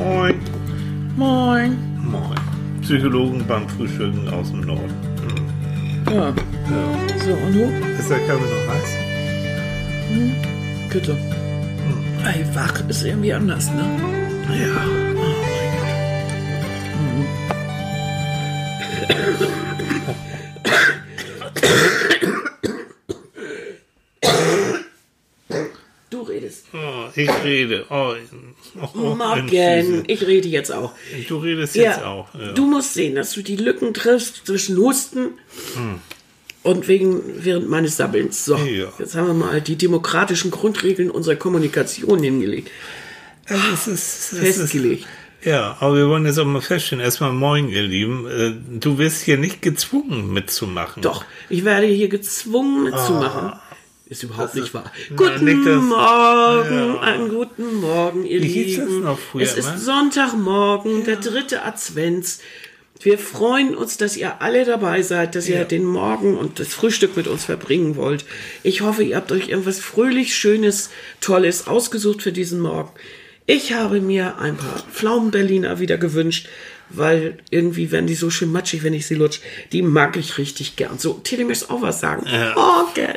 Moin. Moin. Moin. Psychologen beim Frühstücken aus dem Norden. Hm. Ja. Ja. So, und du? Ist der Kaffee noch heiß? Bitte. Ey, wach ist irgendwie anders, ne? Ja. Oh Du redest. Oh, ich rede. Oh, oh, Morgen. Mensch, Ich rede jetzt auch. Du redest jetzt auch. Ja. Du musst sehen, dass du die Lücken triffst zwischen Husten und wegen, während meines Sabbelns. So, Ja. jetzt haben wir mal die demokratischen Grundregeln unserer Kommunikation hingelegt. es ist, es ist, Festgelegt. ja, aber wir wollen jetzt auch mal feststellen. Erstmal moin, ihr Lieben. Äh, Du wirst hier nicht gezwungen mitzumachen. Doch, ich werde hier gezwungen mitzumachen. Ist überhaupt nicht wahr. Nein, Guten nicht das- Morgen, einen guten Morgen, ihr Wie das Lieben. noch früher es ist? Sonntagmorgen, der dritte Advents. Wir freuen uns, dass ihr alle dabei seid, dass ihr Ja. den Morgen und das Frühstück mit uns verbringen wollt. Ich hoffe, ihr habt euch irgendwas fröhlich, schönes, tolles ausgesucht für diesen Morgen. Ich habe mir ein paar Pflaumenberliner wieder gewünscht, weil irgendwie werden die so schön matschig, wenn ich sie lutsch. Die mag ich richtig gern. So, Tilly möchtest auch was sagen? Morgen.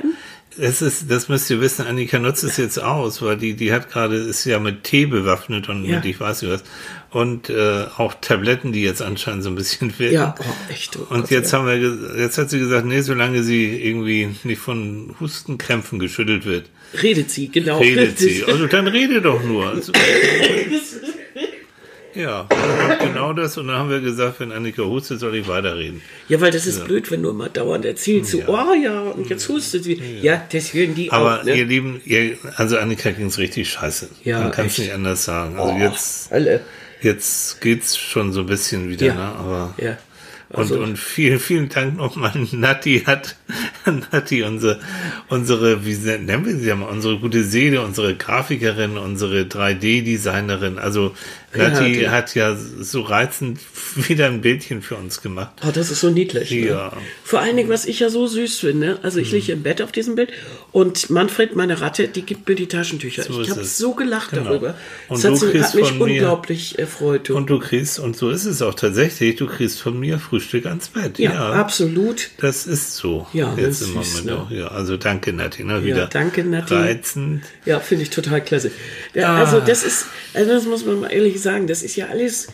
Das ist, das müsst ihr wissen, Annika nutzt es jetzt aus, weil die, die hat gerade, ist ja mit Tee bewaffnet und Ja. mit ich weiß nicht was. Und äh, auch Tabletten, die jetzt anscheinend so ein bisschen wirken. Ja, oh, echt. Oh Und Gott, jetzt ja. haben wir, jetzt hat sie gesagt, nee, solange sie irgendwie nicht von Hustenkrämpfen geschüttelt wird, redet sie, genau. redet sie. Also dann rede doch nur. Also, ja, genau das. Und dann haben wir gesagt, wenn Annika hustet, soll ich weiterreden. Ja, weil das ist blöd, wenn du immer dauernd erzählst, so, oh ja, und jetzt hustet sie. Ja, das hören die Aber auch, ne? ihr Lieben, ihr, also Annika ging's richtig scheiße. Ja, Man kann es nicht anders sagen. Also Oh, jetzt, Hölle. jetzt geht's schon so ein bisschen wieder, Ja. ne? Aber Ja. und, Also, und vielen, vielen Dank nochmal. Nati hat, Nati, unsere, unsere, wie nennen wir sie ja mal, unsere gute Seele, unsere Grafikerin, unsere 3D-Designerin. Also Nati die- hat ja so reizend wieder ein Bildchen für uns gemacht. oh, das ist so niedlich. Ne? Ja. Hm. Vor allen Dingen, was ich ja so süß finde, also ich liege im Bett auf diesem Bild und Manfred, meine Ratte, die gibt mir die Taschentücher. So ich habe so gelacht Genau. darüber. Und das du hat, hat mich von mir- unglaublich erfreut. Du. Und du kriegst, und so ist es auch tatsächlich, du kriegst von mir Frühstück ans Bett. ja, absolut. Das ist so. Ja, jetzt das im ist süß, Moment ne? auch. Ja, also danke, Nati. Ne? Wieder danke, Nati. reizend. Ja, finde ich total klasse. Ja, Ah. Also das ist, also das muss man mal ehrlich sagen, das ist ja alles,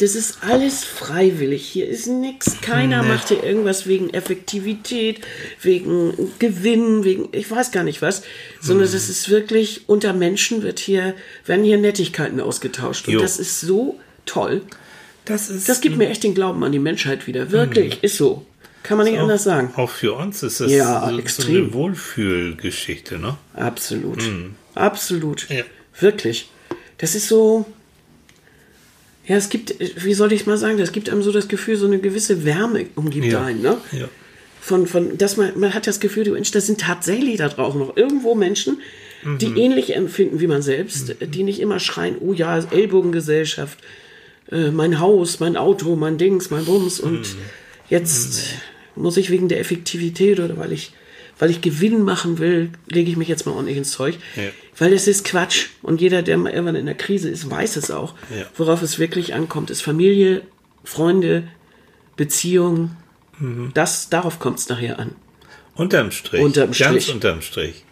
das ist alles freiwillig. Hier ist nichts, keiner Nee. macht hier irgendwas wegen Effektivität, wegen Gewinn, wegen, ich weiß gar nicht was, sondern Hm. das ist wirklich, unter Menschen wird hier, werden hier Nettigkeiten ausgetauscht. Und Jo. das ist so toll. Das ist Das gibt mir echt den Glauben an die Menschheit wieder. Wirklich, ist so. Kann man nicht anders sagen. Auch für uns ist das Ja, so, so extrem. eine Wohlfühlgeschichte, ne? Absolut. Absolut. Ja. Wirklich. Das ist so. Ja, es gibt, wie soll ich mal sagen, das gibt einem so das Gefühl, so eine gewisse Wärme umgibt Ja. einen, ne? Ja. Von, von, dass man, man hat das Gefühl, Mensch, das sind tatsächlich da draußen noch irgendwo Menschen, die Mhm. ähnlich empfinden wie man selbst, die nicht immer schreien, oh ja, Ellbogengesellschaft, äh, mein Haus, mein Auto, mein Dings, mein Bums und Mhm. jetzt muss ich wegen der Effektivität oder weil ich, weil ich Gewinn machen will, lege ich mich jetzt mal ordentlich ins Zeug. Ja. Weil das ist Quatsch. Und jeder, der mal irgendwann in der Krise ist, weiß es auch. Ja. Worauf es wirklich ankommt, ist Familie, Freunde, Beziehung. Mhm. Das, darauf kommt es nachher an. Unterm Strich. Unterm Ganz Strich. unterm Strich.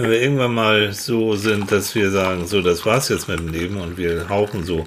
Wenn wir irgendwann mal so sind, dass wir sagen, so, das war's jetzt mit dem Leben und wir hauchen so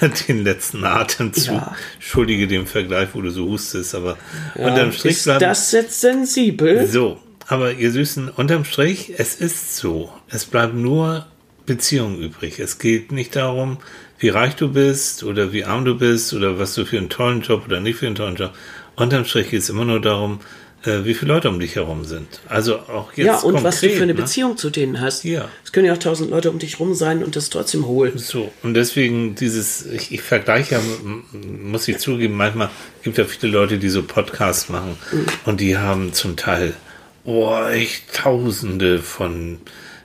den letzten Atem zu. Ja. Entschuldige den Vergleich, wo du so hustest, aber unterm Strich ist bleiben. das jetzt sensibel? So, aber ihr Süßen, unterm Strich, es ist so. Es bleibt nur Beziehung übrig. Es geht nicht darum, wie reich du bist oder wie arm du bist oder was du für einen tollen Job oder nicht für einen tollen Job. Unterm Strich geht es immer nur darum, äh, wie viele Leute um dich herum sind. Also auch jetzt ja, und konkret, was du für eine ne? Beziehung zu denen hast. Ja. Es können ja auch tausend Leute um dich rum sein und das trotzdem holen. So, und deswegen dieses, ich, ich vergleiche ja, muss ich zugeben, manchmal gibt ja viele Leute, die so Podcasts machen Mhm. und die haben zum Teil, oh, echt tausende von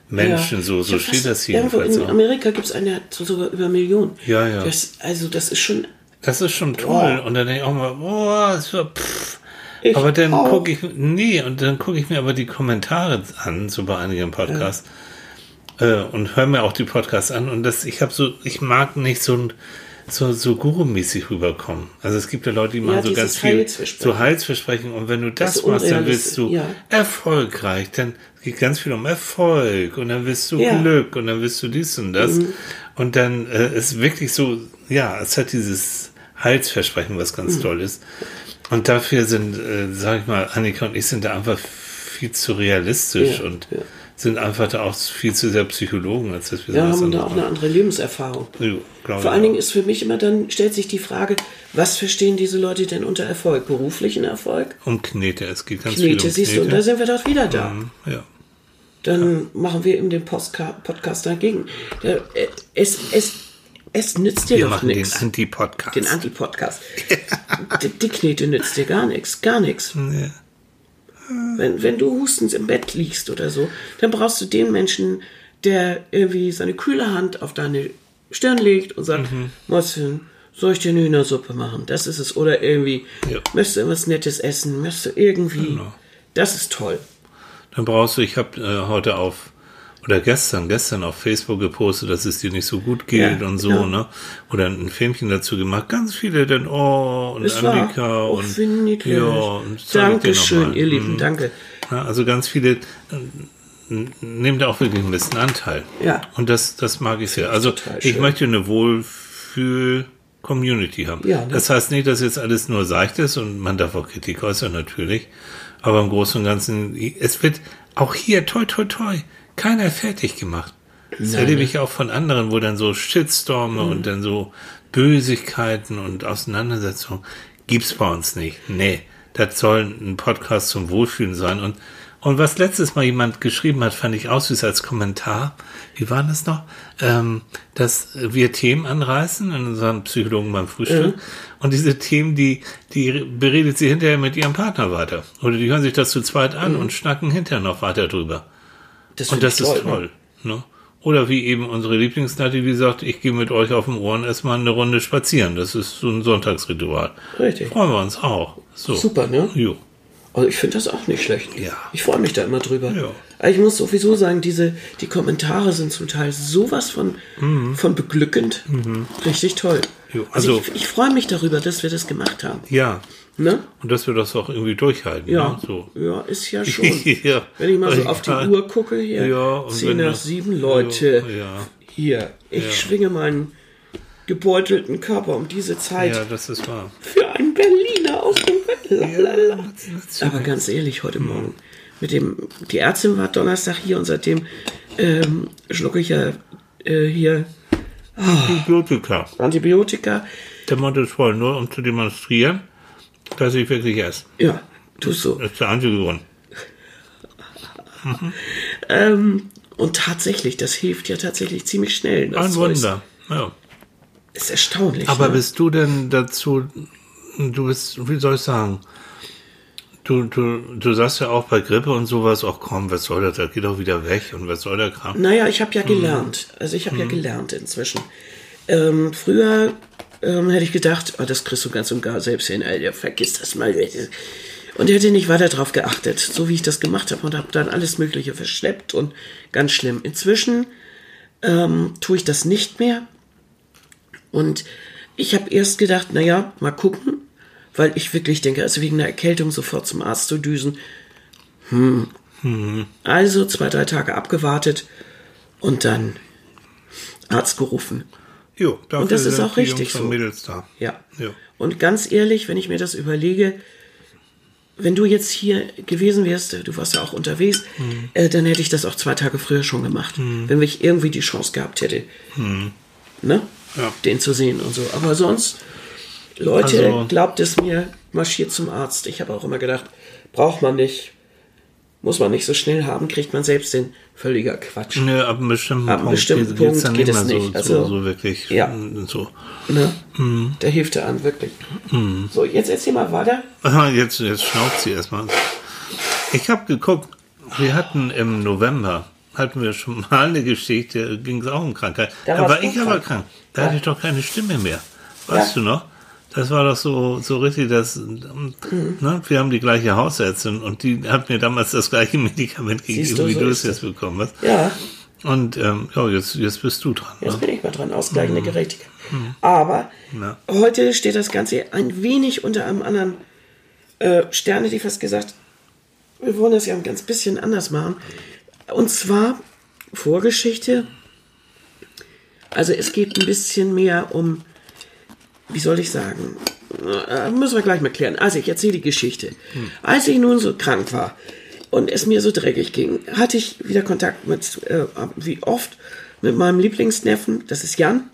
Menschen, so, so hab steht das hier Irgendwo in auch. Amerika gibt es hat sogar über Millionen. Ja, ja. Das, also das ist schon Das ist schon toll. Oh. Und dann denke ich auch mal, boah, so, pff. Ich aber dann gucke ich, nee, und dann gucke ich mir aber die Kommentare an, so bei einigen Podcasts. äh, und höre mir auch die Podcasts an. Und das, ich habe so, ich mag nicht so ein so, so Guru-mäßig rüberkommen. Also es gibt ja Leute, die machen so dieses ganz viel so Heilsversprechen und wenn du das, Das machst, dann wirst du unrealistisch, erfolgreich, dann geht ganz viel um Erfolg und dann wirst du Ja. Mhm. Glück und dann wirst du dies und das und dann äh, ist wirklich so, ja, es hat dieses Heilsversprechen, was Mhm. ganz toll ist und dafür sind, äh, sag ich mal, Annika und ich sind da einfach viel zu realistisch Ja, und ja. sind einfach da auch viel zu sehr Psychologen, als dass wir Wir sowas haben da auch eine andere Lebenserfahrung. Glaube Vor allen Dingen ist für mich immer dann, stellt sich die Frage, was verstehen diese Leute denn unter Erfolg? Beruflichen Erfolg? um Knete, es geht ganz viel Knete, um siehst du, und da Knete. sind wir doch wieder da. Mhm, ja. Dann machen wir eben den Postka Podcast dagegen. Äh, es, es, es nützt dir Wir doch machen den nichts. Anti-Podcast. Den Anti-Podcast. die, die Knete nützt dir gar nichts. Gar nichts. Ja. Wenn, wenn du hustens im Bett liegst oder so, dann brauchst du den Menschen, der irgendwie seine kühle Hand auf deine Stirn legt und sagt, Mhm. Mäuschen, soll ich dir eine Hühnersuppe machen? Das ist es. Oder irgendwie, Ja. möchtest du irgendwas Nettes essen? Möchtest du irgendwie... Genau. Das ist toll. Dann brauchst du, ich habe äh, heute auf, oder gestern, gestern auf Facebook gepostet, dass es dir nicht so gut geht Ja, und so, ja. ne? Oder ein Filmchen dazu gemacht. Ganz viele dann, oh, und Es Annika auch und niedlich. ja, und Dankeschön, ihr Lieben, Mhm. danke. Ja, also ganz viele äh, n- nehmen da auch wirklich ein bisschen Anteil. Ja. Und das, das mag ich sehr. Also ich möchte eine Wohlfühl-Community haben. Ja, ne? Das heißt nicht, dass jetzt alles nur seicht ist und man darf auch Kritik äußern, natürlich. Aber im Großen und Ganzen, es wird auch hier, toi, toi, toi, keiner fertig gemacht. Das Nein, erlebe ne? ich auch von anderen, wo dann so Shitstorme Mhm. und dann so Bösigkeiten und Auseinandersetzungen gibt's bei uns nicht. Nee, das soll ein Podcast zum Wohlfühlen sein. Und, und was letztes Mal jemand geschrieben hat, fand ich auch süß als Kommentar. Wie war das noch? Ähm, dass wir Themen anreißen in unserem Psychologen beim Frühstück. Und diese Themen, die, die beredet sie hinterher mit ihrem Partner weiter. Oder die hören sich das zu zweit an und schnacken hinterher noch weiter drüber. Das Und das ich ist ne? toll. Ne? Oder wie eben unsere Lieblingsnati, die sagt, ich gehe mit euch auf dem Ohren erstmal eine Runde spazieren. Das ist so ein Sonntagsritual. Richtig. Freuen wir uns auch. So. Super, ne? Jo. Also ich finde das auch nicht schlecht. Ja. Ich freue mich da immer drüber. Ja. Ich muss sowieso sagen, diese, die Kommentare sind zum Teil sowas von, von beglückend. Richtig toll. Mhm. Jo, Also, also- ich, ich freue mich darüber, dass wir das gemacht haben. Ja. Ne? Und dass wir das auch irgendwie durchhalten. Ja, Ne? So. ja, ist ja schon. Ja. Wenn ich mal so auf die Uhr gucke, hier, Ja, und 10 wenn nach 7 Leute, Ja. hier, ich schwinge meinen gebeutelten Körper um diese Zeit Ja, das ist wahr. für einen Berliner aus dem Bett. Lalala. das- Aber ganz ehrlich, heute Morgen, mit dem, die Ärztin war Donnerstag hier und seitdem ähm, schlucke ich ja äh, hier Antibiotika. Antibiotika. Der Mund ist voll, nur um zu demonstrieren, dass ich wirklich esse. Ja, tust so. Das ist der einzige Grund. Ähm, und tatsächlich, das hilft ja tatsächlich ziemlich schnell. Ein Wunder. Ja. Ist erstaunlich. Aber ne? bist du denn dazu, du bist, wie soll ich sagen, du, du, du sagst ja auch bei Grippe und sowas, ach komm, was soll das, das geht doch wieder weg und was soll der Kram? Naja, ich habe ja Mhm. gelernt. Also ich habe ja gelernt inzwischen. Ähm, früher ähm, hätte ich gedacht, oh, das kriegst du ganz und gar selbst hin, Alter, vergiss das mal. Und hätte nicht weiter drauf geachtet, so wie ich das gemacht habe und habe dann alles Mögliche verschleppt und ganz schlimm. Inzwischen ähm, tue ich das nicht mehr. Und ich habe erst gedacht, naja, mal gucken, weil ich wirklich denke, also wegen einer Erkältung sofort zum Arzt zu düsen. Hm. Also zwei, drei Tage abgewartet und dann Arzt gerufen. Jo, dafür Und das ist auch richtig so. Da. Ja. Ja. Und ganz ehrlich, wenn ich mir das überlege, wenn du jetzt hier gewesen wärst, du warst ja auch unterwegs, Mhm. äh, dann hätte ich das auch zwei Tage früher schon gemacht, wenn ich irgendwie die Chance gehabt hätte, ne? Mhm. Ja. den zu sehen und so. Aber sonst, Leute, Also- glaubt es mir, marschiert zum Arzt. Ich habe auch immer gedacht, braucht man nicht, muss man nicht so schnell haben, kriegt man selbst hin. Völliger Quatsch. Nö, ab einem bestimmten Ab einem Punkt bestimmten Punkt dann geht es nicht. So, Also- so, wirklich. Ja. So. Ne? Mhm. Da hilft er an, wirklich. So, jetzt erzähl mal weiter. Jetzt, jetzt schnaubt sie erstmal. Ich habe geguckt, wir hatten im November, hatten wir schon mal eine Geschichte, ging es auch um Krankheit. Da Da war ich aber krank. krank. Da Ja. hatte ich doch keine Stimme mehr. Weißt Ja. du noch? Das war doch so, so richtig, das, Mhm. ne? wir haben die gleiche Hausärztin und die hat mir damals das gleiche Medikament gegeben, du, wie so du es jetzt bekommen hast. Ja, Und ähm, ja, jetzt, jetzt bist du dran. Jetzt Ne? bin ich mal dran, ausgleichende Gerechtigkeit. Aber Ja. heute steht das Ganze ein wenig unter einem anderen äh, Stern, hätte ich fast gesagt. Wir wollen das ja ein ganz bisschen anders machen. Und zwar Vorgeschichte. Also es geht ein bisschen mehr um, wie soll ich sagen, äh, müssen wir gleich mal klären. Also ich erzähle die Geschichte. Als ich nun so krank war und es mir so dreckig ging, hatte ich wieder Kontakt mit, äh, wie oft, mit meinem Lieblingsneffen, das ist Jan.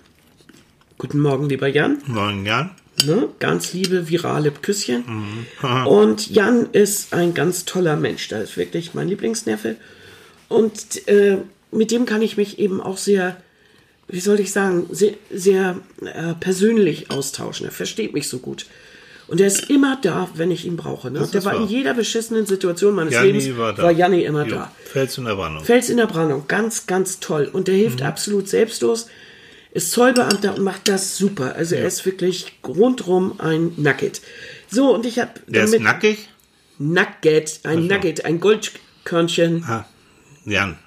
Guten Morgen, lieber Jan. Neun Jahren. Ne? Ganz liebe, virale Küsschen. Und Jan ist ein ganz toller Mensch. Das ist wirklich mein Lieblingsneffe. Und äh, mit dem kann ich mich eben auch sehr, wie soll ich sagen, sehr, sehr äh, persönlich austauschen. Er versteht mich so gut. Und er ist immer da, wenn ich ihn brauche. Ne? Der war in wahr. jeder beschissenen Situation meines Janni Lebens, war da. war Janni immer Jo, da. Fels in der Brandung. Fels in der Brandung, ganz, ganz toll. Und der Mhm. hilft absolut selbstlos, ist Zollbeamter und macht das super. Also er ist wirklich rundrum ein Nugget. So, und ich habe Der ist nackig? Nugget, ein Nugget, ein Goldkörnchen. Ah, Jan.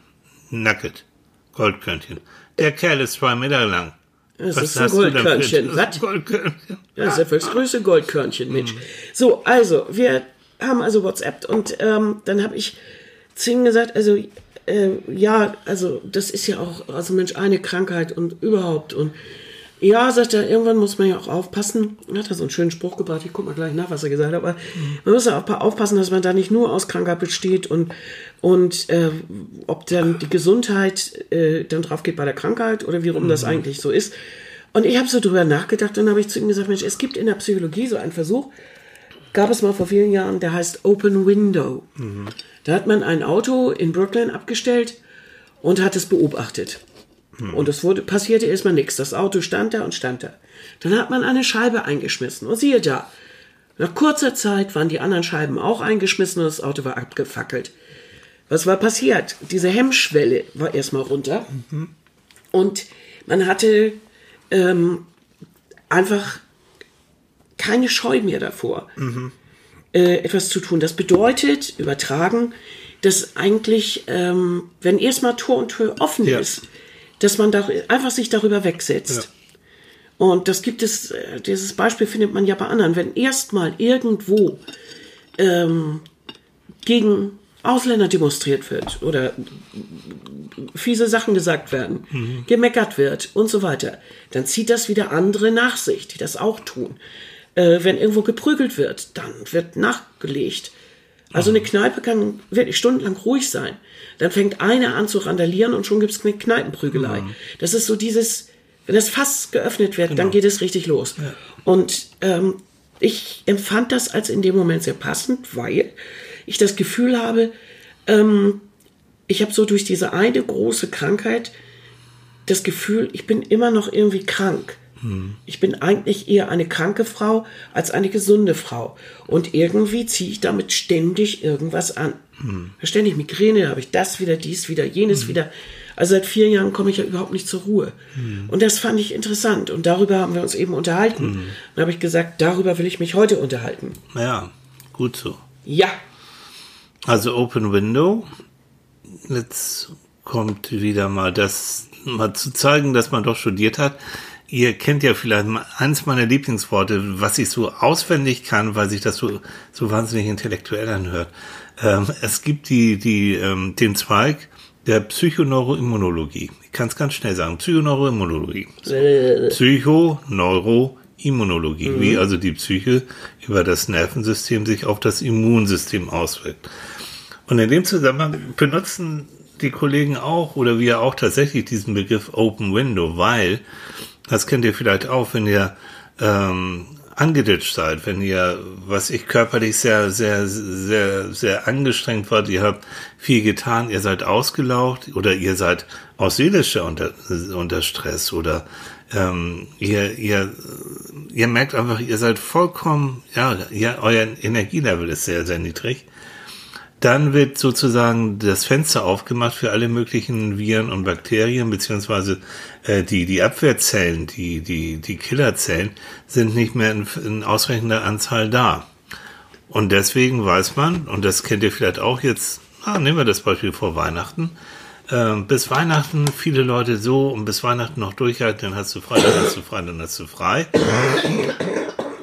Nugget. Goldkörnchen. Der Kerl ist zwei Meter lang. Das Was ist ein Goldkörnchen. Das ist Was? ein Goldkörnchen. Ja, das ist ja das größte Goldkörnchen, Mensch. So, also, wir haben also WhatsApp und ähm, dann habe ich zu ihm gesagt, also, äh, ja, also, das ist ja auch, also Mensch, eine Krankheit und überhaupt und ja, sagt er, irgendwann muss man ja auch aufpassen. Er hat da so einen schönen Spruch gebracht, ich guck mal gleich nach, was er gesagt hat, aber man muss ja auch aufpassen, dass man da nicht nur aus Krankheit besteht und, und äh, ob dann die Gesundheit äh, dann drauf geht bei der Krankheit oder wie rum das eigentlich so ist. Und ich habe so drüber nachgedacht und habe ich zu ihm gesagt, Mensch, es gibt in der Psychologie so einen Versuch, gab es mal vor vielen Jahren, der heißt Open Window. Da hat man ein Auto in Brooklyn abgestellt und hat es beobachtet. Und es wurde, passierte erstmal nichts. Das Auto stand da und stand da. Dann hat man eine Scheibe eingeschmissen. Und siehe da, nach kurzer Zeit waren die anderen Scheiben auch eingeschmissen und das Auto war abgefackelt. Was war passiert? Diese Hemmschwelle war erstmal runter. Und man hatte ähm, einfach keine Scheu mehr davor, äh, etwas zu tun. Das bedeutet, übertragen, dass eigentlich, ähm, wenn erstmal Tor und Tür offen Ja. ist, dass man da einfach sich darüber wegsetzt. Und das gibt es, äh, dieses Beispiel findet man ja bei anderen. Wenn erstmal irgendwo ähm, gegen Ausländer demonstriert wird oder fiese Sachen gesagt werden, gemeckert wird und so weiter, dann zieht das wieder andere nach sich, die das auch tun. Äh, wenn irgendwo geprügelt wird, dann wird nachgelegt. Also eine Kneipe kann wirklich stundenlang ruhig sein. Dann fängt einer an zu randalieren und schon gibt es eine Kneipenprügelei. Das ist so dieses, wenn das Fass geöffnet wird, dann geht es richtig los. Und ähm, ich empfand das als in dem Moment sehr passend, weil ich das Gefühl habe, ähm, ich habe so durch diese eine große Krankheit das Gefühl, ich bin immer noch irgendwie krank. Ich bin eigentlich eher eine kranke Frau als eine gesunde Frau. Und irgendwie ziehe ich damit ständig irgendwas an. Ständig Migräne, habe ich das wieder, dies wieder, jenes wieder. Also seit vier Jahren komme ich ja überhaupt nicht zur Ruhe. Und das fand ich interessant. Und darüber haben wir uns eben unterhalten. Dann habe ich gesagt, darüber will ich mich heute unterhalten. Ja, gut so. Ja, Also Open Window. Jetzt kommt wieder mal das, mal zu zeigen, dass man doch studiert hat. Ihr kennt ja vielleicht eins meiner Lieblingsworte, was ich so auswendig kann, weil sich das so, so wahnsinnig intellektuell anhört. Ähm, es gibt die, die, ähm, den Zweig der Psychoneuroimmunologie. Ich kann es ganz schnell sagen. Psychoneuroimmunologie. Psychoneuroimmunologie, wie also die Psyche über das Nervensystem sich auf das Immunsystem auswirkt. Und in dem Zusammenhang benutzen die Kollegen auch oder wir auch tatsächlich diesen Begriff Open Window, weil, das kennt ihr vielleicht auch, wenn ihr ähm, angeditscht seid, wenn ihr, was ich körperlich sehr, sehr, sehr, sehr angestrengt wart, ihr habt viel getan, ihr seid ausgelaucht oder ihr seid aus seelischer unter, unter Stress oder ähm, ihr, ihr, ihr merkt einfach, ihr seid vollkommen, ja, ja, euer Energielevel ist sehr, sehr niedrig dann wird sozusagen das Fenster aufgemacht für alle möglichen Viren und Bakterien, beziehungsweise äh, die, die Abwehrzellen, die, die, die Killerzellen sind nicht mehr in, in ausreichender Anzahl da. Und deswegen weiß man, und das kennt ihr vielleicht auch jetzt, ah, nehmen wir das Beispiel vor Weihnachten, ähm, bis Weihnachten viele Leute so und bis Weihnachten noch durchhalten, dann hast du frei, dann hast du frei, dann hast du frei.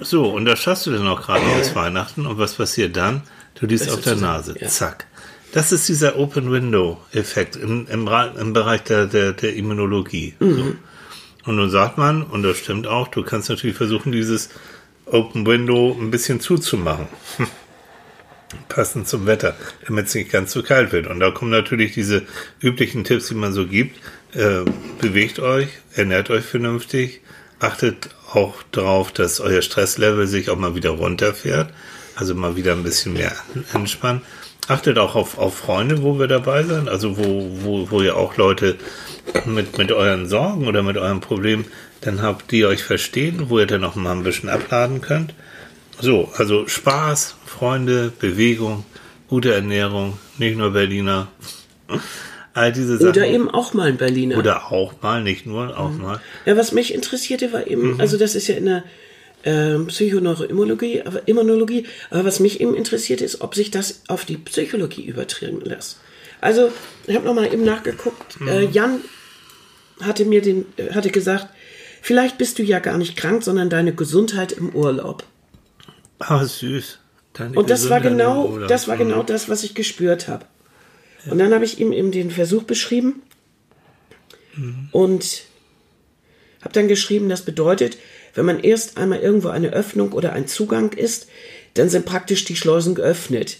So, und da schaffst du dann auch gerade bis Weihnachten und was passiert dann? Du liest auf der Nase. ja. Zack. Das ist dieser Open Window Effekt im, im, im Bereich der, der, der Immunologie. Mhm. So. Und nun sagt man, und das stimmt auch, du kannst natürlich versuchen, dieses Open Window ein bisschen zuzumachen. Passend zum Wetter, damit es nicht ganz so kalt wird. Und da kommen natürlich diese üblichen Tipps, die man so gibt. Äh, bewegt euch, ernährt euch vernünftig, achtet auch darauf, dass euer Stresslevel sich auch mal wieder runterfährt, also mal wieder ein bisschen mehr entspannen. Achtet auch auf, auf Freunde, wo wir dabei sind, also wo, wo, wo ihr auch Leute mit, mit euren Sorgen oder mit eurem Problem dann habt, die euch verstehen, wo ihr dann auch mal ein bisschen abladen könnt. So, also Spaß, Freunde, Bewegung, gute Ernährung, nicht nur Berliner. All diese Sachen. Oder eben auch mal ein Berliner. Oder auch mal, nicht nur, auch Mhm. mal. Ja, was mich interessierte, war eben, Mhm. also das ist ja in der ähm, Psychoneuroimmunologie, aber Immunologie, aber was mich eben interessierte, ist, ob sich das auf die Psychologie übertragen lässt. Also, ich habe nochmal eben nachgeguckt. Mhm. Äh, Jan hatte mir den, äh, hatte gesagt, vielleicht bist du ja gar nicht krank, sondern deine Gesundheit im Urlaub. Ah, süß. Deine Und das war Gesundheit genau, das war Mhm. genau das, was ich gespürt habe. Und dann habe ich ihm eben den Versuch beschrieben und habe dann geschrieben, das bedeutet, wenn man erst einmal irgendwo eine Öffnung oder ein Zugang ist, dann sind praktisch die Schleusen geöffnet.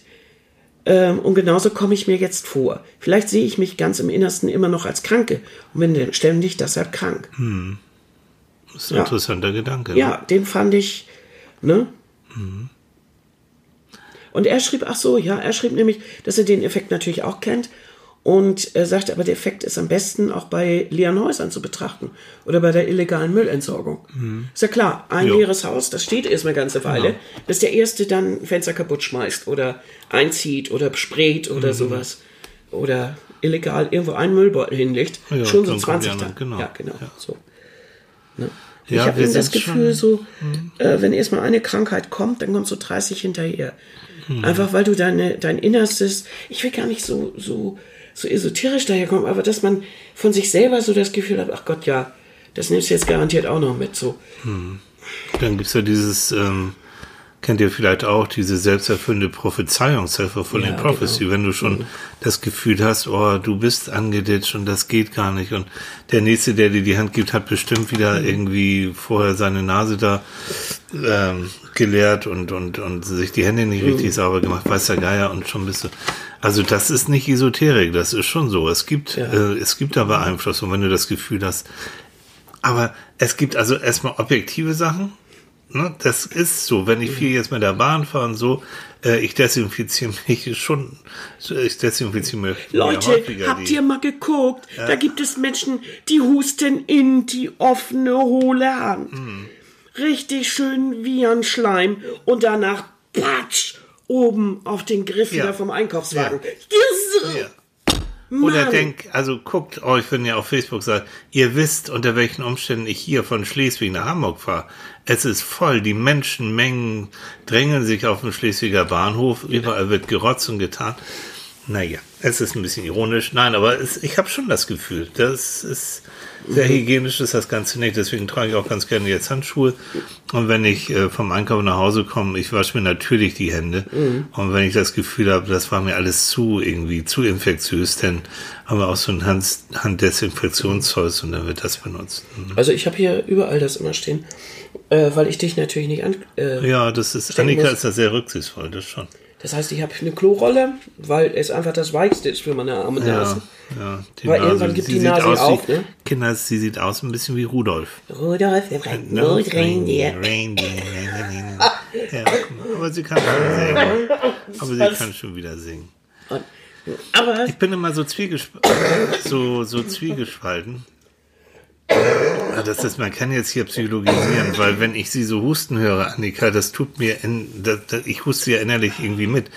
Ähm, und genauso komme ich mir jetzt vor. Vielleicht sehe ich mich ganz im Innersten immer noch als Kranke und bin dann ständig deshalb krank. Das ist ein Ja. interessanter Gedanke. ne? Ja, den fand ich, ne? Und er schrieb, ach so, ja, er schrieb nämlich, dass er den Effekt natürlich auch kennt. Und er sagte, aber der Effekt ist am besten auch bei leeren Häusern zu betrachten oder bei der illegalen Müllentsorgung. Ist ja klar, ein Jo. leeres Haus, das steht erstmal eine ganze Weile, bis der Erste dann Fenster kaputt schmeißt oder einzieht oder sprayt oder sowas. Oder illegal irgendwo einen Müllbeutel hinlegt. Ja, Schon so dann kommt 20 die dann. genau. Ja, genau. Ja. So. Ne? Ja, ich habe wir eben das Gefühl, schon- so, äh, wenn erstmal eine Krankheit kommt, dann kommt so 30 hinterher. Hm. Einfach weil du deine, dein Innerstes, ich will gar nicht so, so, so esoterisch daherkommen, aber dass man von sich selber so das Gefühl hat, ach Gott, ja, das nimmst du jetzt garantiert auch noch mit. So. Dann gibt's ja dieses, ähm, kennt ihr vielleicht auch, diese selbsterfüllende Prophezeiungshilfe von Ja, Prophecy, genau. wenn du schon das Gefühl hast, oh, du bist angeditscht und das geht gar nicht und der Nächste, der dir die Hand gibt, hat bestimmt wieder irgendwie vorher seine Nase da ähm, geleert und, und, und sich die Hände nicht richtig sauber gemacht, weiß der Geier und schon bist du. Also das ist nicht Esoterik, das ist schon so. Es gibt, Ja. äh, es gibt da Beeinflussung, wenn du das Gefühl hast, aber es gibt also erstmal objektive Sachen. Ne? Das ist so. Wenn ich viel jetzt mit der Bahn fahre und so, äh, ich desinfiziere mich schon. Ich desinfiziere mich Leute, habt die- ihr mal geguckt? Da gibt es Menschen, die husten in die offene, hohle Hand. Hm. Richtig schön wie ein Schleim und danach patsch oben auf den Griff Ja. wieder vom Einkaufswagen. Ja. Oder Mann. denkt, also guckt euch, wenn ihr auf Facebook seid, ihr wisst, unter welchen Umständen ich hier von Schleswig nach Hamburg fahre. Es ist voll, die Menschenmengen drängen sich auf den Schleswiger Bahnhof, überall wird gerotzt und getan. Naja, es ist ein bisschen ironisch. Nein, aber es, ich habe schon das Gefühl, das ist sehr hygienisch ist das Ganze nicht. Deswegen trage ich auch ganz gerne jetzt Handschuhe. Und wenn ich äh, vom Einkaufen nach Hause komme, ich wasche mir natürlich die Hände. Und wenn ich das Gefühl habe, das war mir alles zu irgendwie zu infektiös, dann haben wir auch so ein Hand, Handdesinfektionszeug und dann wird das benutzt. Mhm. Also ich habe hier überall das immer stehen, äh, weil ich dich natürlich nicht an. Äh, Ja, das ist, Annika muss- ist da sehr rücksichtsvoll, das schon. Das heißt, ich habe eine Klorolle, weil es einfach das Weichste ist für meine arme Ja, Nase. ja. Die Weil irgendwann gibt die Nase aus auf, wie, ne? Kinder, sie sieht aus ein bisschen wie Rudolf. Rudolf, der bleibt No, nur Reindeer. Reindeer. ja, aber sie kann schon singen. Aber sie kann schon wieder singen. Aber Ich bin immer so, zwiegesp so, so zwiegespalten. Das ist, man kann jetzt hier psychologisieren, weil wenn ich sie so husten höre, Annika, das tut mir, in, das, das, ich huste ja innerlich irgendwie mit,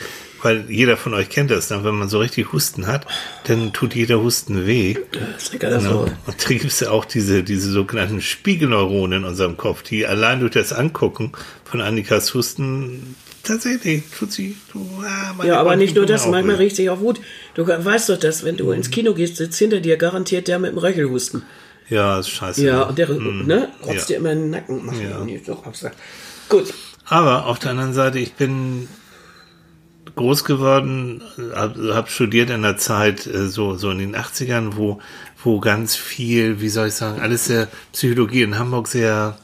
weil jeder von euch kennt das, dann, wenn man so richtig Husten hat, dann tut jeder Husten weh. Das Ne? so. Und da gibt es ja auch diese, diese sogenannten Spiegelneuronen in unserem Kopf, die allein durch das Angucken von Annikas Husten tatsächlich, tut sie. Du, ah, Ja, aber nicht nur das, manchmal riecht sich auch Wut. Du weißt doch, dass wenn du ins Kino gehst, sitzt hinter dir garantiert der mit dem Röchelhusten. Ja, ist scheiße. Ja, und der ne, rotzt Ja. dir immer in den Nacken. Mach Ja. nicht doch absagen. Gut. Aber auf der anderen Seite, ich bin groß geworden, habe hab studiert in der Zeit, äh, so, so in den 80ern, wo, wo ganz viel, wie soll ich sagen, alles sehr Psychologie in Hamburg sehr,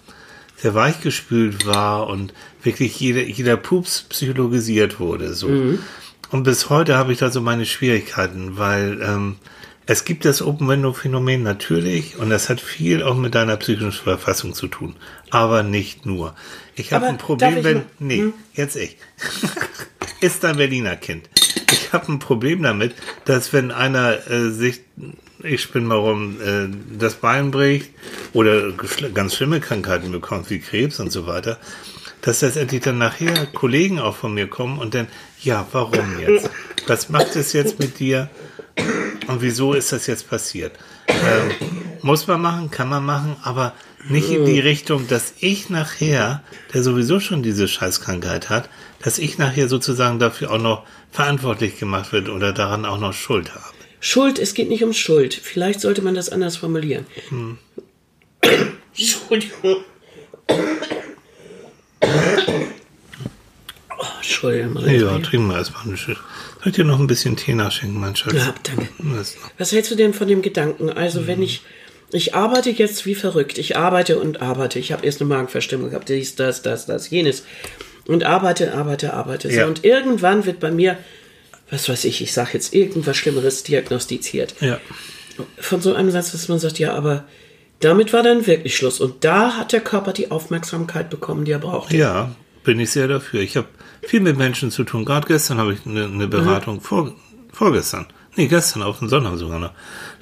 sehr weichgespült war und wirklich jeder, jeder Pups psychologisiert wurde. So. Und bis heute habe ich da so meine Schwierigkeiten, weil ähm, es gibt das Open Window Phänomen natürlich und das hat viel auch mit deiner psychischen Verfassung zu tun, aber nicht nur. Ich habe ein Problem, wenn nee, jetzt ich. Ist ein Berliner Kind. Ich habe ein Problem damit, dass wenn einer äh, sich, ich spinne mal rum, äh, das Bein bricht oder ganz schlimme Krankheiten bekommt, wie Krebs und so weiter, dass letztendlich dann nachher Kollegen auch von mir kommen und dann, ja, warum jetzt? Was macht es jetzt mit dir? Und wieso ist das jetzt passiert? Ähm, muss man machen, kann man machen, aber nicht in die Richtung, dass ich nachher, der sowieso schon diese Scheißkrankheit hat, dass ich nachher sozusagen dafür auch noch verantwortlich gemacht wird oder daran auch noch Schuld habe. Schuld, es geht nicht um Schuld. Vielleicht sollte man das anders formulieren. Hm. Entschuldigung. Oh, Entschuldigung. Ja, trinken wir erstmal eine Schüssel. Soll ich dir noch ein bisschen Tee nachschenken, mein Schatz? Ja, danke. Was hältst du denn von dem Gedanken? Mhm. Also, wenn ich. Ich arbeite jetzt wie verrückt. Ich arbeite und arbeite. Ich habe erst eine Magenverstimmung gehabt, dies, das, das, das, jenes. Und arbeite, arbeite, arbeite. So, Ja. Und irgendwann wird bei mir, was weiß ich, ich sage jetzt irgendwas Schlimmeres diagnostiziert. Ja. Von so einem Satz, dass man sagt, ja, aber damit war dann wirklich Schluss. Und da hat der Körper die Aufmerksamkeit bekommen, die er brauchte. Ja, bin ich sehr dafür. Ich habe viel mit Menschen zu tun. Gerade gestern habe ich eine, eine Beratung, vor, vorgestern, nee, gestern auf den Sonntag sogar noch,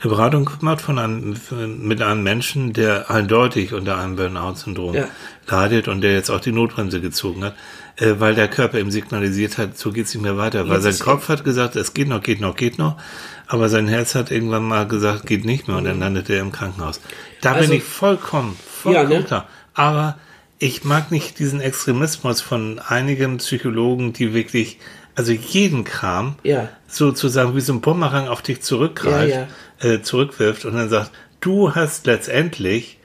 eine Beratung gemacht von einem, mit einem Menschen, der eindeutig unter einem Burnout-Syndrom Ja. leidet und der jetzt auch die Notbremse gezogen hat, äh, weil der Körper ihm signalisiert hat, so geht's nicht mehr weiter. Weil sein Kopf hat gesagt, es geht noch, geht noch, geht noch, aber sein Herz hat irgendwann mal gesagt, geht nicht mehr und dann landet er im Krankenhaus. Da Also- bin ich vollkommen, vollkommen Ja, ne? klar. Aber ich mag nicht diesen Extremismus von einigen Psychologen, die wirklich, also jeden Kram Ja. sozusagen wie so ein Bumerang auf dich zurückgreift, Ja, Äh, zurückwirft und dann sagt, du hast letztendlich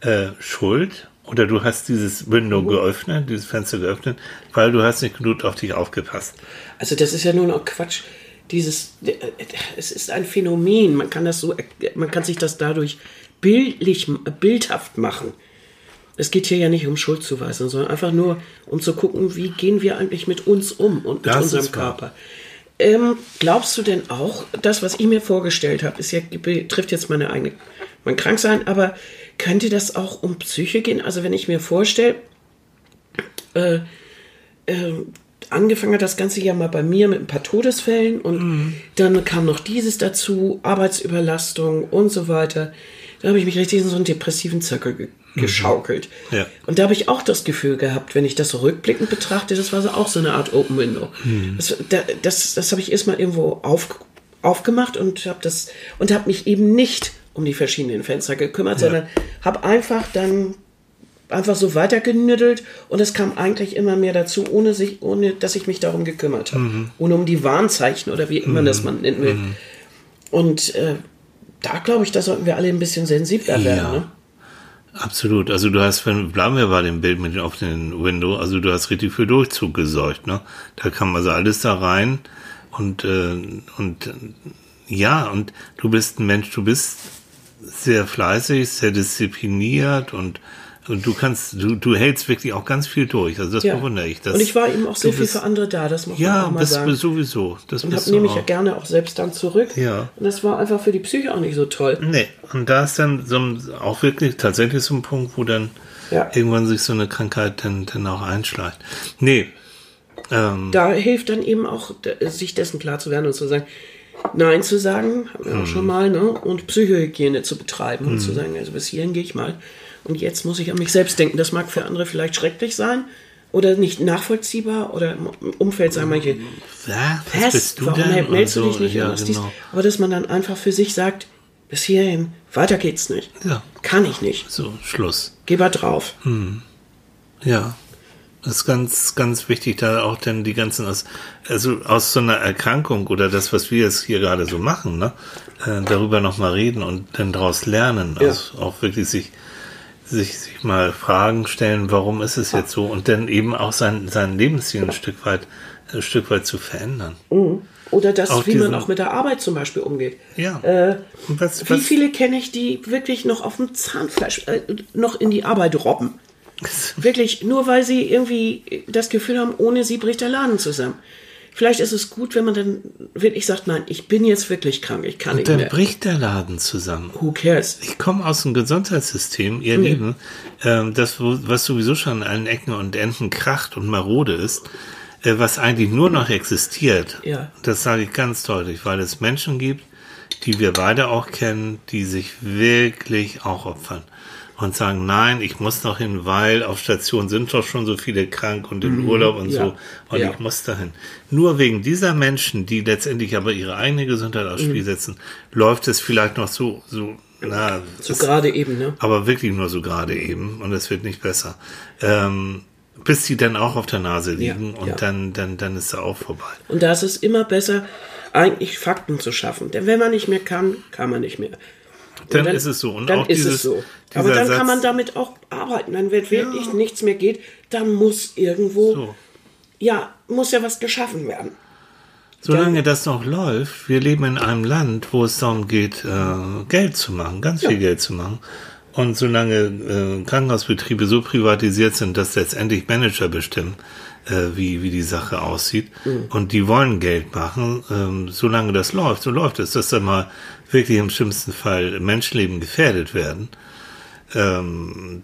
äh, Schuld oder du hast dieses Window Mhm. geöffnet, dieses Fenster geöffnet, weil du hast nicht genug auf dich aufgepasst. Also das ist ja nun auch Quatsch. Dieses, es ist ein Phänomen. Man kann das so, man kann sich das dadurch bildlich, bildhaft machen. Es geht hier ja nicht um Schuldzuweisung, sondern einfach nur, um zu gucken, wie gehen wir eigentlich mit uns um und mit Das unserem. Körper. Ähm, glaubst du denn auch, das, was ich mir vorgestellt habe, ist ja, betrifft jetzt meine eigene, mein Kranksein, aber könnte das auch um Psyche gehen? Also wenn ich mir vorstelle, äh, äh, angefangen hat das Ganze ja mal bei mir mit ein paar Todesfällen und dann kam noch dieses dazu, Arbeitsüberlastung und so weiter. Da habe ich mich richtig in so einen depressiven Zirkel ge geschaukelt. Ja. Und da habe ich auch das Gefühl gehabt, wenn ich das so rückblickend betrachte, das war so auch so eine Art Open Window. Das, da, das, das habe ich erstmal irgendwo auf, aufgemacht und habe das und habe mich eben nicht um die verschiedenen Fenster gekümmert, sondern habe einfach dann einfach so weitergenüttelt und es kam eigentlich immer mehr dazu, ohne sich, ohne dass ich mich darum gekümmert habe. Ohne um die Warnzeichen oder wie immer das man nennen will. Und äh, da glaube ich, da sollten wir alle ein bisschen sensibler werden. Ja. Ne? Absolut. Also du hast, wenn, bleiben wir bei dem Bild mit dem offenen Window, also du hast richtig für Durchzug gesorgt, ne? Da kam also alles da rein und, äh, und äh, ja, und du bist ein Mensch, du bist sehr fleißig, sehr diszipliniert und, und du kannst, du, du hältst wirklich auch ganz viel durch. Also das Ja. bewundere ich. Das, und ich war eben auch sehr du viel bist- für andere da, das muss man Ja, auch mal bist sagen. sowieso. Das Und bist habe du nehme ich ja gerne auch selbst dann zurück. Ja. Und das war einfach für die Psyche auch nicht so toll. Nee, und da ist dann so ein, auch wirklich tatsächlich so ein Punkt, wo dann Ja. irgendwann sich so eine Krankheit dann, dann auch einschleicht. Nee, ähm, Da hilft dann eben auch, sich dessen klar zu werden und zu sagen, Nein zu sagen, haben wir auch Mhm. schon mal, ne? und Psychohygiene zu betreiben und zu sagen, also bis hierhin gehe ich mal. Und jetzt muss ich an mich selbst denken. Das mag für andere vielleicht schrecklich sein oder nicht nachvollziehbar oder im Umfeld sagen manche, ja, was bist du warum denn? meldest du dich nicht? Ja, genau. Aber dass man dann einfach für sich sagt, bis hierhin, weiter geht's nicht. Ja, Kann ich nicht. so, Schluss. Geh mal drauf. Ja. Das ist ganz, ganz wichtig, da auch denn die ganzen, aus, also aus so einer Erkrankung oder das, was wir jetzt hier gerade so machen, ne, äh, darüber nochmal reden und dann daraus lernen. Ja. Also auch wirklich sich, sich, sich mal Fragen stellen, warum ist es jetzt so und dann eben auch sein, sein Lebensstil ein Stück weit, ein Stück weit zu verändern. Oder das, Auch wie man auch mit der Arbeit zum Beispiel umgeht. Ja. Äh, was, wie was, viele kenne ich, die wirklich noch auf dem Zahnfleisch, äh, noch in die Arbeit robben? Wirklich, nur weil sie irgendwie das Gefühl haben, ohne sie bricht der Laden zusammen. Vielleicht ist es gut, wenn man dann wirklich sagt, nein, ich bin jetzt wirklich krank, ich kann nicht dann mehr. bricht der Laden zusammen. Who cares? Ich komme aus dem Gesundheitssystem, ihr Lieben, ähm, das, was sowieso schon an allen Ecken und Enden kracht und marode ist, äh, was eigentlich nur noch existiert, Ja. das sage ich ganz deutlich, weil es Menschen gibt, die wir beide auch kennen, die sich wirklich auch opfern und sagen, nein, ich muss noch hin, weil auf Station sind doch schon so viele krank und im Urlaub und Mhm. Ja. so und Ja. ich muss dahin. Nur wegen dieser Menschen, die letztendlich aber ihre eigene Gesundheit aufs Mhm. Spiel setzen, läuft es vielleicht noch so, so, na, So gerade eben, ne? aber wirklich nur so gerade eben und es wird nicht besser. Ähm, bis die dann auch auf der Nase liegen Ja, und ja. dann, dann, dann ist er auch vorbei. Und da ist es immer besser, eigentlich Fakten zu schaffen. Denn wenn man nicht mehr kann, kann man nicht mehr. Und Dann ist es so. Und dann auch ist dieses- es so. Aber dann Satz- kann man damit auch arbeiten. Dann wird wirklich nichts mehr geht. Dann muss irgendwo, So. ja, muss ja was geschaffen werden. Solange das noch läuft, wir leben in einem Land, wo es darum geht, äh, Geld zu machen, ganz viel Geld zu machen. Und solange äh, Krankenhausbetriebe so privatisiert sind, dass letztendlich Manager bestimmen, äh, wie, wie die Sache aussieht, und die wollen Geld machen, ähm, solange das läuft, so läuft es, dass dann mal wirklich im schlimmsten Fall Menschenleben gefährdet werden. Ähm,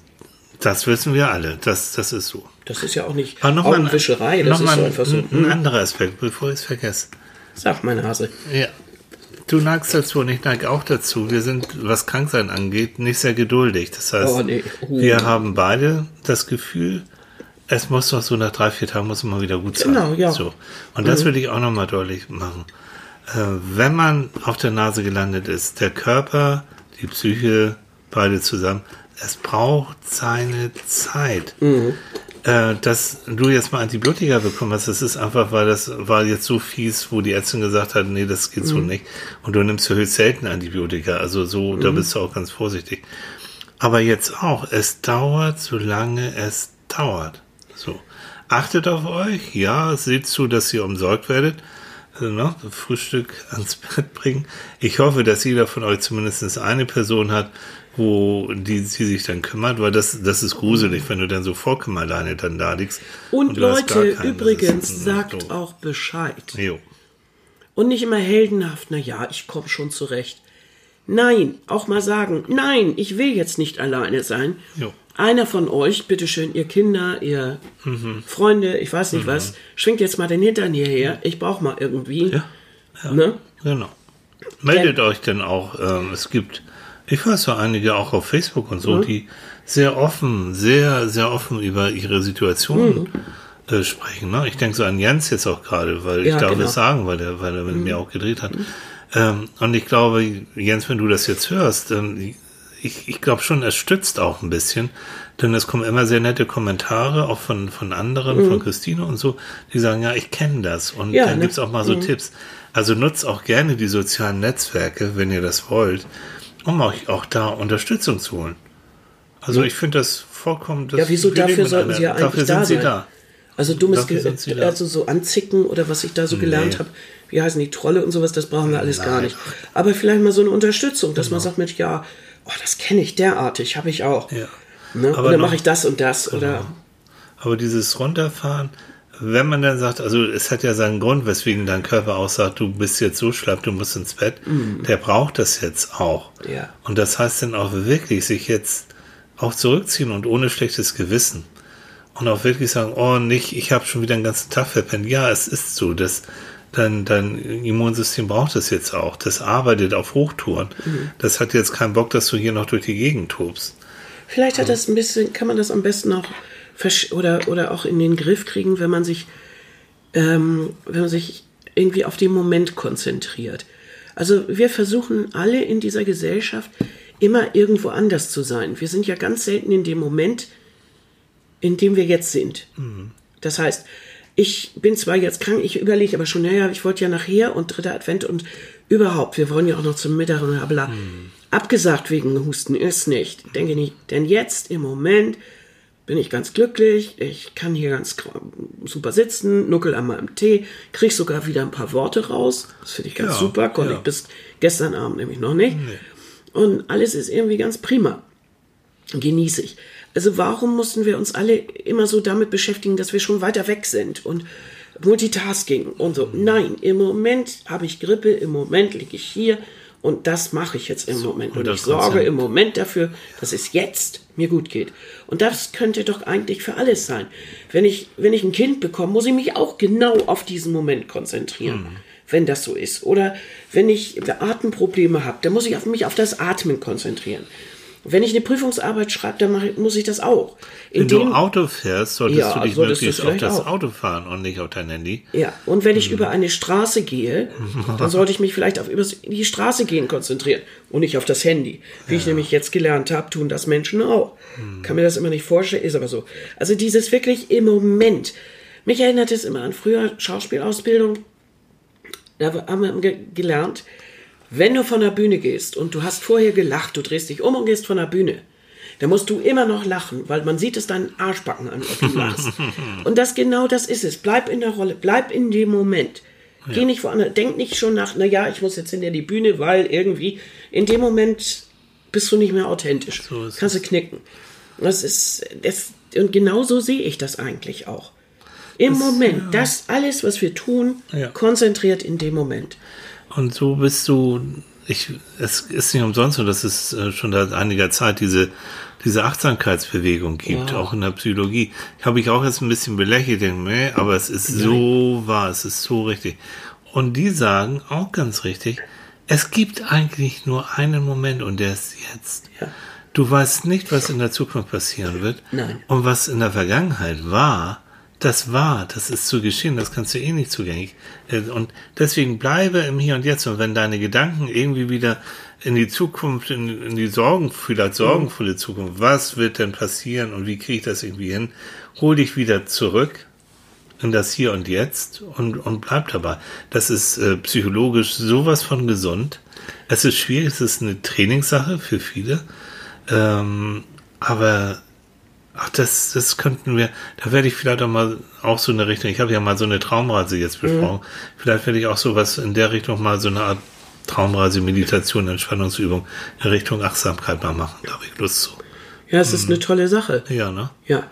das wissen wir alle, das, das ist so. Das ist ja auch nicht Aber noch Augenwischerei. Das noch ist so ein, einfach so. ein, ein anderer Aspekt, bevor ich es vergesse. Sag meine Hase. Ja. Du neigst dazu und ich neige auch dazu. Wir sind, was Kranksein angeht, nicht sehr geduldig. Das heißt, Oh, nee. Uh. wir haben beide das Gefühl, es muss doch so nach drei, vier Tagen muss es mal wieder gut sein. Genau, ja. Mhm. So. Und das will ich auch nochmal deutlich machen. Äh, wenn man auf der Nase gelandet ist, der Körper, die Psyche, beide zusammen, es braucht seine Zeit. Mhm. Äh, dass du jetzt mal Antibiotika bekommen hast, das ist einfach, weil das war jetzt so fies, wo die Ärztin gesagt hat, nee, das geht so Mhm. nicht. Und du nimmst höchst selten Antibiotika, also so, da Mhm. bist du auch ganz vorsichtig. Aber jetzt auch, es dauert, solange es dauert. So. Achtet auf euch, ja, seht zu, dass ihr umsorgt werdet. Also, ne, Frühstück ans Bett bringen. Ich hoffe, dass jeder von euch zumindest eine Person hat, wo die, die sich dann kümmert, weil das, das ist gruselig, wenn du dann so vollkommen alleine dann da liegst. Und, gar Leute, keinen. Übrigens, ist, sagt so. auch Bescheid. Jo. Und nicht immer heldenhaft, na ja, ich komme schon zurecht. Nein, auch mal sagen, nein, ich will jetzt nicht alleine sein. Jo. Einer von euch, bitteschön, ihr Kinder, ihr Mhm. Freunde, ich weiß nicht was, schwingt jetzt mal den Hintern hierher. Ich brauche mal irgendwie. Ja. Ne? Genau. Meldet euch denn auch. Ähm, es gibt, ich weiß so einige auch auf Facebook und Mhm. so, die sehr offen, sehr, sehr offen über ihre Situation äh, sprechen. Ne? Ich denke so an Jens jetzt auch gerade, weil Mhm. Ja, ich darf genau. es sagen, weil er, weil er mit mir auch gedreht hat. Ähm, und ich glaube, Jens, wenn du das jetzt hörst, ähm, ich, ich glaube schon, es stützt auch ein bisschen, denn es kommen immer sehr nette Kommentare, auch von, von anderen, von Christine und so, die sagen, ja, ich kenne das. Und Mhm. Ja, dann ne? gibt's auch mal so Tipps. Also nutzt auch gerne die sozialen Netzwerke, wenn ihr das wollt, um euch auch da Unterstützung zu holen. Also ich finde das vollkommen. Das, Ja, wieso dafür sollten sie ja eigentlich Dafür da sind sie sein. da. Also dummes Ge da. also so anzicken oder was ich da so gelernt Nee. habe, wie heißen die Trolle und sowas, das brauchen wir alles gar nicht. Aber vielleicht mal so eine Unterstützung, dass man Genau. sagt, Mensch, ja, oh, das kenne ich derartig, habe ich auch. Ja. Ne? Aber Und dann mache ich das und das oder Aber dieses Runterfahren, wenn man dann sagt, also es hat ja seinen Grund, weswegen dein Körper auch sagt, du bist jetzt so schlapp, du musst ins Bett, der braucht das jetzt auch. Mhm. Ja. Und das heißt dann auch wirklich, sich jetzt auch zurückziehen und ohne schlechtes Gewissen. Und auch wirklich sagen, oh nicht, ich habe schon wieder den ganzen Tag verpennt. Ja, es ist so, dass dein, dein Immunsystem braucht es jetzt auch. Das arbeitet auf Hochtouren. Mhm. Das hat jetzt keinen Bock, dass du hier noch durch die Gegend tobst. Vielleicht hat das ein bisschen, kann man das am besten auch versch- oder, oder auch in den Griff kriegen, wenn man sich, ähm, wenn man sich irgendwie auf den Moment konzentriert. Also wir versuchen alle in dieser Gesellschaft immer irgendwo anders zu sein. Wir sind ja ganz selten in dem Moment in dem wir jetzt sind. Das heißt, ich bin zwar jetzt krank, ich überlege aber schon, naja, ich wollte ja nachher und dritter Advent und überhaupt, wir wollen ja auch noch zum Mittag und bla. Abgesagt wegen Husten ist nicht. Denke nicht, denn jetzt im Moment bin ich ganz glücklich, ich kann hier ganz super sitzen, nuckel an meinem Tee, krieg sogar wieder ein paar Worte raus. Das finde ich ganz Ja, super, konnte ja. ich bis gestern Abend nämlich noch nicht. Und alles ist irgendwie ganz prima. Genieße ich. Also warum mussten wir uns alle immer so damit beschäftigen, dass wir schon weiter weg sind und Multitasking und so. Nein, im Moment habe ich Grippe, im Moment liege ich hier und das mache ich jetzt im Moment. und ich sorge im Moment dafür, dass es jetzt mir gut geht. Und das könnte doch eigentlich für alles sein. Wenn ich, wenn ich ein Kind bekomme, muss ich mich auch genau auf diesen Moment konzentrieren. Wenn das so ist. Oder wenn ich Atemprobleme habe, dann muss ich auf mich auf das Atmen konzentrieren. Wenn ich eine Prüfungsarbeit schreibe, dann mache ich, muss ich das auch. In Wenn du Auto fährst, solltest Ja, du dich solltest möglichst auf das auch. Auto fahren und nicht auf dein Handy. Ja, und wenn ich Mhm. über eine Straße gehe, dann sollte ich mich vielleicht auf über die Straße gehen konzentrieren und nicht auf das Handy. Wie ich nämlich jetzt gelernt habe, tun das Menschen auch. Mhm. Kann mir das immer nicht vorstellen, ist aber so. Also dieses wirklich im Moment. Mich erinnert es immer an früher Schauspielausbildung. Da haben wir ge gelernt, wenn du von der Bühne gehst und du hast vorher gelacht, du drehst dich um und gehst von der Bühne, dann musst du immer noch lachen, weil man sieht es deinen Arschbacken an, ob du lachst. und das genau das ist es. Bleib in der Rolle, bleib in dem Moment. Geh nicht woanders, denk nicht schon nach, na ja, ich muss jetzt hinter die Bühne, weil irgendwie in dem Moment bist du nicht mehr authentisch. So Kannst du knicken. Das ist, das, und genau so sehe ich das eigentlich auch. Im Moment, das alles, was wir tun, Ja. konzentriert in dem Moment. Und so bist du, ich, es ist nicht umsonst so, dass es schon seit einiger Zeit diese, diese Achtsamkeitsbewegung gibt, Ja. auch in der Psychologie. Habe ich auch jetzt ein bisschen belächelt, denke, aber es ist so wahr, es ist so richtig. Und die sagen auch ganz richtig, es gibt eigentlich nur einen Moment und der ist jetzt. Ja. Du weißt nicht, was in der Zukunft passieren wird. Nein. Und was in der Vergangenheit war, das war, das ist zu geschehen, das kannst du eh nicht zugänglich. Äh, Und deswegen bleibe im Hier und Jetzt. Und wenn deine Gedanken irgendwie wieder in die Zukunft, in, in die Sorgen, vielleicht sorgenvolle Zukunft, was wird denn passieren und wie kriege ich das irgendwie hin, hol dich wieder zurück in das Hier und Jetzt und, und bleib dabei. Das ist äh, psychologisch sowas von gesund. Es ist schwierig, es ist eine Trainingssache für viele. Ähm, aber ach, das, das könnten wir, da werde ich vielleicht auch mal auch so eine Richtung, ich habe ja mal so eine Traumreise jetzt besprochen, vielleicht werde ich auch sowas in der Richtung mal so eine Art Traumreise, Meditation, Entspannungsübung in Richtung Achtsamkeit mal machen. Da habe ich Lust zu. Ja, es ist eine tolle Sache. Ja, ne? Ja.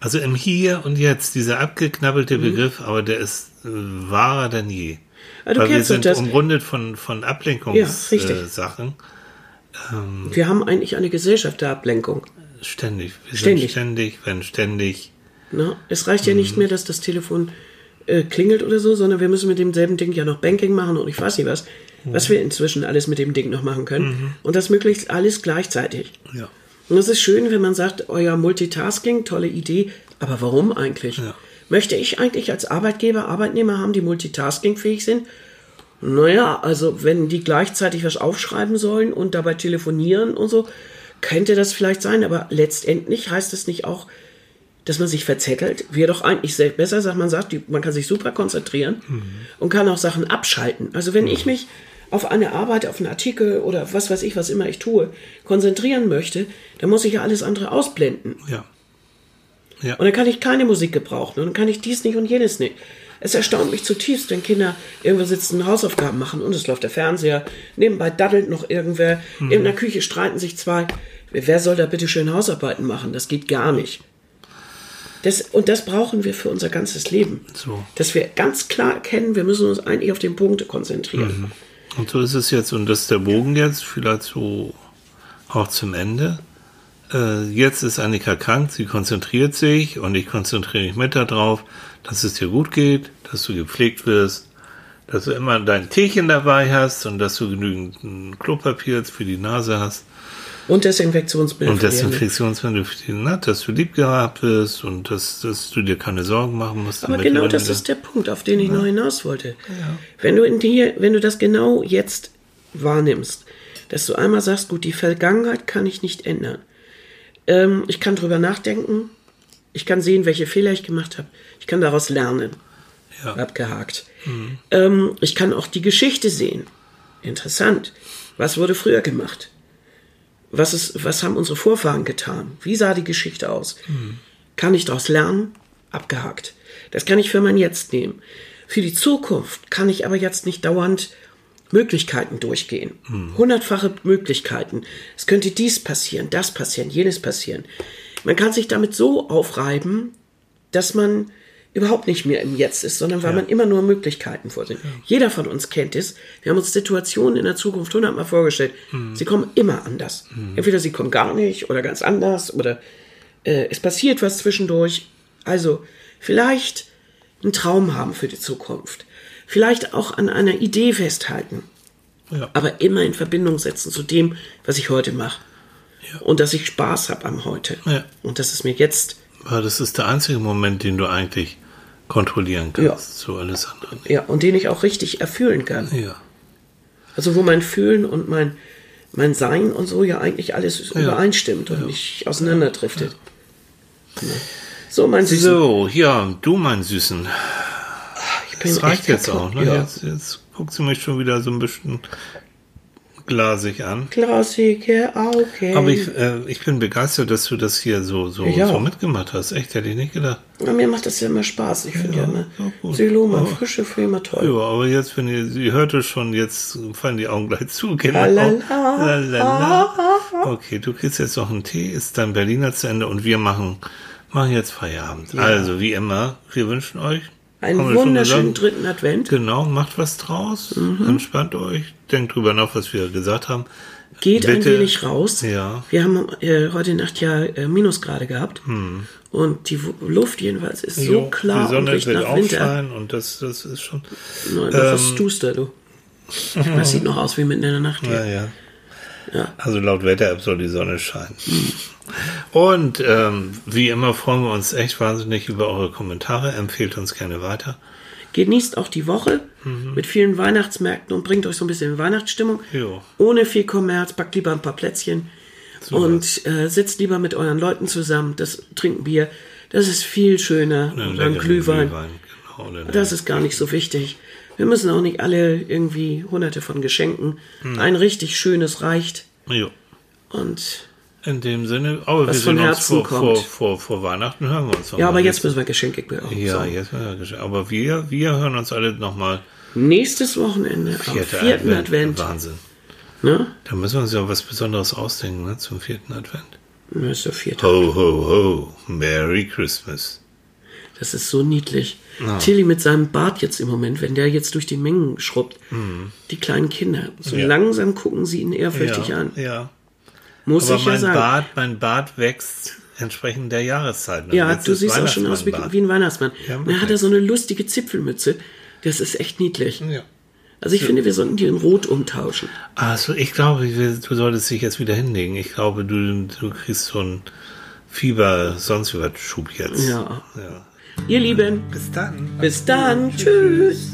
Also im Hier und Jetzt, dieser abgeknabbelte Begriff, aber der ist äh, wahrer denn je. Ah, du Weil wir sind das. umrundet von, von Ja, Ablenkungssachen. richtig. Äh, Sachen. Wir haben eigentlich eine Gesellschaft der Ablenkung. Ständig. Wir Ständig. ständig, wenn ständig. Ne? Es reicht ja Mhm. nicht mehr, dass das Telefon äh, klingelt oder so, sondern wir müssen mit demselben Ding ja noch Banking machen und ich weiß nicht was, Mhm. was wir inzwischen alles mit dem Ding noch machen können. Und das möglichst alles gleichzeitig. Ja. Und es ist schön, wenn man sagt, euer Multitasking, tolle Idee, aber warum eigentlich? Ja. Möchte ich eigentlich als Arbeitgeber Arbeitnehmer haben, die multitaskingfähig sind? Naja, also wenn die gleichzeitig was aufschreiben sollen und dabei telefonieren und so, könnte das vielleicht sein, aber letztendlich heißt es nicht auch, dass man sich verzettelt. Wäre doch eigentlich besser, sagt man sagt, man kann sich super konzentrieren und kann auch Sachen abschalten. Also wenn ich mich auf eine Arbeit, auf einen Artikel oder was weiß ich, was immer ich tue, konzentrieren möchte, dann muss ich ja alles andere ausblenden. Ja. Ja. Und dann kann ich keine Musik gebrauchen und dann kann ich dies nicht und jenes nicht. Es erstaunt mich zutiefst, wenn Kinder irgendwo sitzen, Hausaufgaben machen und es läuft der Fernseher. Nebenbei daddelt noch irgendwer. In der Küche streiten sich zwei. Wer soll da bitte schön Hausarbeiten machen? Das geht gar nicht. Das, und das brauchen wir für unser ganzes Leben. So. Dass wir ganz klar erkennen, wir müssen uns eigentlich auf den Punkt konzentrieren. Und so ist es jetzt, und das ist der Bogen jetzt, vielleicht so auch zum Ende. Äh, jetzt ist Annika krank, sie konzentriert sich und ich konzentriere mich mit darauf, dass es dir gut geht, dass du gepflegt wirst, dass du immer dein Teechen dabei hast und dass du genügend Klopapier für die Nase hast Und Desinfektionsmittel. und. Desinfektionsmittel für die Nase, dass du lieb gehabt wirst und dass, dass du dir keine Sorgen machen musst. Aber genau das ist der Punkt, auf den ich noch hinaus wollte. Wenn du in dir, wenn du das genau jetzt wahrnimmst, dass du einmal sagst, gut, die Vergangenheit kann ich nicht ändern. Ähm, ich kann drüber nachdenken. Ich kann sehen, welche Fehler ich gemacht habe. Ich kann daraus lernen. Ja. Abgehakt. Ähm, ich kann auch die Geschichte sehen. Interessant. Was wurde früher gemacht? Was, ist, was haben unsere Vorfahren getan? Wie sah die Geschichte aus? Kann ich daraus lernen? Abgehakt. Das kann ich für mein Jetzt nehmen. Für die Zukunft kann ich aber jetzt nicht dauernd Möglichkeiten durchgehen. Hundertfache Möglichkeiten. Es könnte dies passieren, das passieren, jenes passieren. Man kann sich damit so aufreiben, dass man überhaupt nicht mehr im Jetzt ist, sondern weil man immer nur Möglichkeiten vorsieht. Jeder von uns kennt es. Wir haben uns Situationen in der Zukunft hundertmal vorgestellt. Sie kommen immer anders. Entweder sie kommen gar nicht oder ganz anders oder äh, es passiert was zwischendurch. Also vielleicht einen Traum haben für die Zukunft. Vielleicht auch an einer Idee festhalten. Ja. Aber immer in Verbindung setzen zu dem, was ich heute mache. Ja. Und dass ich Spaß habe am Heute. Ja. Und dass es mir jetzt, Aber das ist der einzige Moment, den du eigentlich kontrollieren kannst. Ja. So alles andere. nicht. ja, und den ich auch richtig erfüllen kann. Ja. Also wo mein Fühlen und mein, mein Sein und so ja eigentlich alles übereinstimmt und nicht auseinanderdriftet. Ja. So, mein Süßen. So, ja, du, mein Süßen. ich bin Das reicht jetzt kaputt. auch. Ne? Ja. Jetzt, jetzt guckt sie mich schon wieder so ein bisschen glasig an. Klassiker, okay. Aber ich, äh, ich bin begeistert, dass du das hier so, so, Ja. so mitgemacht hast. Echt, hätte ich nicht gedacht. Na, mir macht das ja immer Spaß. Ich finde ja, immer ja, gut. Psyloma, Aber- frische Filme toll. Ja, aber jetzt, wenn ihr, sie hörte schon, jetzt fallen die Augen gleich zu. Genau. Lalala. Lalala. Okay, du kriegst jetzt noch einen Tee, ist dein Berliner zu Ende und wir machen, machen jetzt Feierabend. Also, wie immer, wir wünschen euch Einen wunderschönen dritten Advent. Genau, macht was draus, entspannt euch, denkt drüber nach, was wir gesagt haben. Geht ein Bitte- wenig raus. Ja. Wir haben äh, heute Nacht ja äh, Minusgrade gehabt. Und die Luft jedenfalls ist so Hm. Jo, klar die Sonne und wird nach auch Winter. scheinen und das, das ist schon. Nein, noch was tust du, du? Das sieht noch aus wie mitten in der Nacht Ja, hier. ja. Ja. Also laut Wetter-App soll die Sonne scheinen. Und ähm, wie immer freuen wir uns echt wahnsinnig über eure Kommentare. Empfehlt uns gerne weiter. Genießt auch die Woche Mhm. mit vielen Weihnachtsmärkten und bringt euch so ein bisschen in Weihnachtsstimmung. Jo. Ohne viel Kommerz, backt lieber ein paar Plätzchen So und äh, sitzt lieber mit euren Leuten zusammen. Das trinkt Bier. Das ist viel schöner. Einen Oder ein leckeren Glühwein. Genau, Das ist gar nicht so wichtig. Wir müssen auch nicht alle irgendwie hunderte von Geschenken. Hm. Ein richtig schönes reicht. jo. Und In dem Sinne, aber Was wir von uns Herzen vor, vor, kommt. vor, vor Weihnachten hören wir uns noch ja, aber jetzt müssen wir Geschenke bekommen. Ja, So. jetzt müssen wir Geschenke. Aber wir, wir hören uns alle nochmal. Nächstes Wochenende am Vierter vierten Advent. Wahnsinn. Ne? Da müssen wir uns ja was Besonderes ausdenken, ne, zum vierten Advent. Das ist der vierte. Ho, ho, ho. Merry Christmas. Das ist so niedlich. Tilly mit seinem Bart jetzt im Moment, wenn der jetzt durch die Mengen schrubbt. Die kleinen Kinder. So Mhm. Ja. langsam gucken sie ihn ehrfürchtig ja, an. ja. Muss Aber ich ja mein sagen. Bart, mein Bart wächst entsprechend der Jahreszeit. ne? ja, Jetzt du siehst auch schon aus wie, wie ein Weihnachtsmann. Ja, dann hat er so eine lustige Zipfelmütze. Das ist echt niedlich. Ja. Also ich finde, wir sollten die in Rot umtauschen. Also ich glaube, du solltest dich jetzt wieder hinlegen. Ich glaube, du, du kriegst so ein Fieber, sonst was Schub jetzt. Ja. ja. Ihr Lieben, Bis dann. bis dann. Tschüss.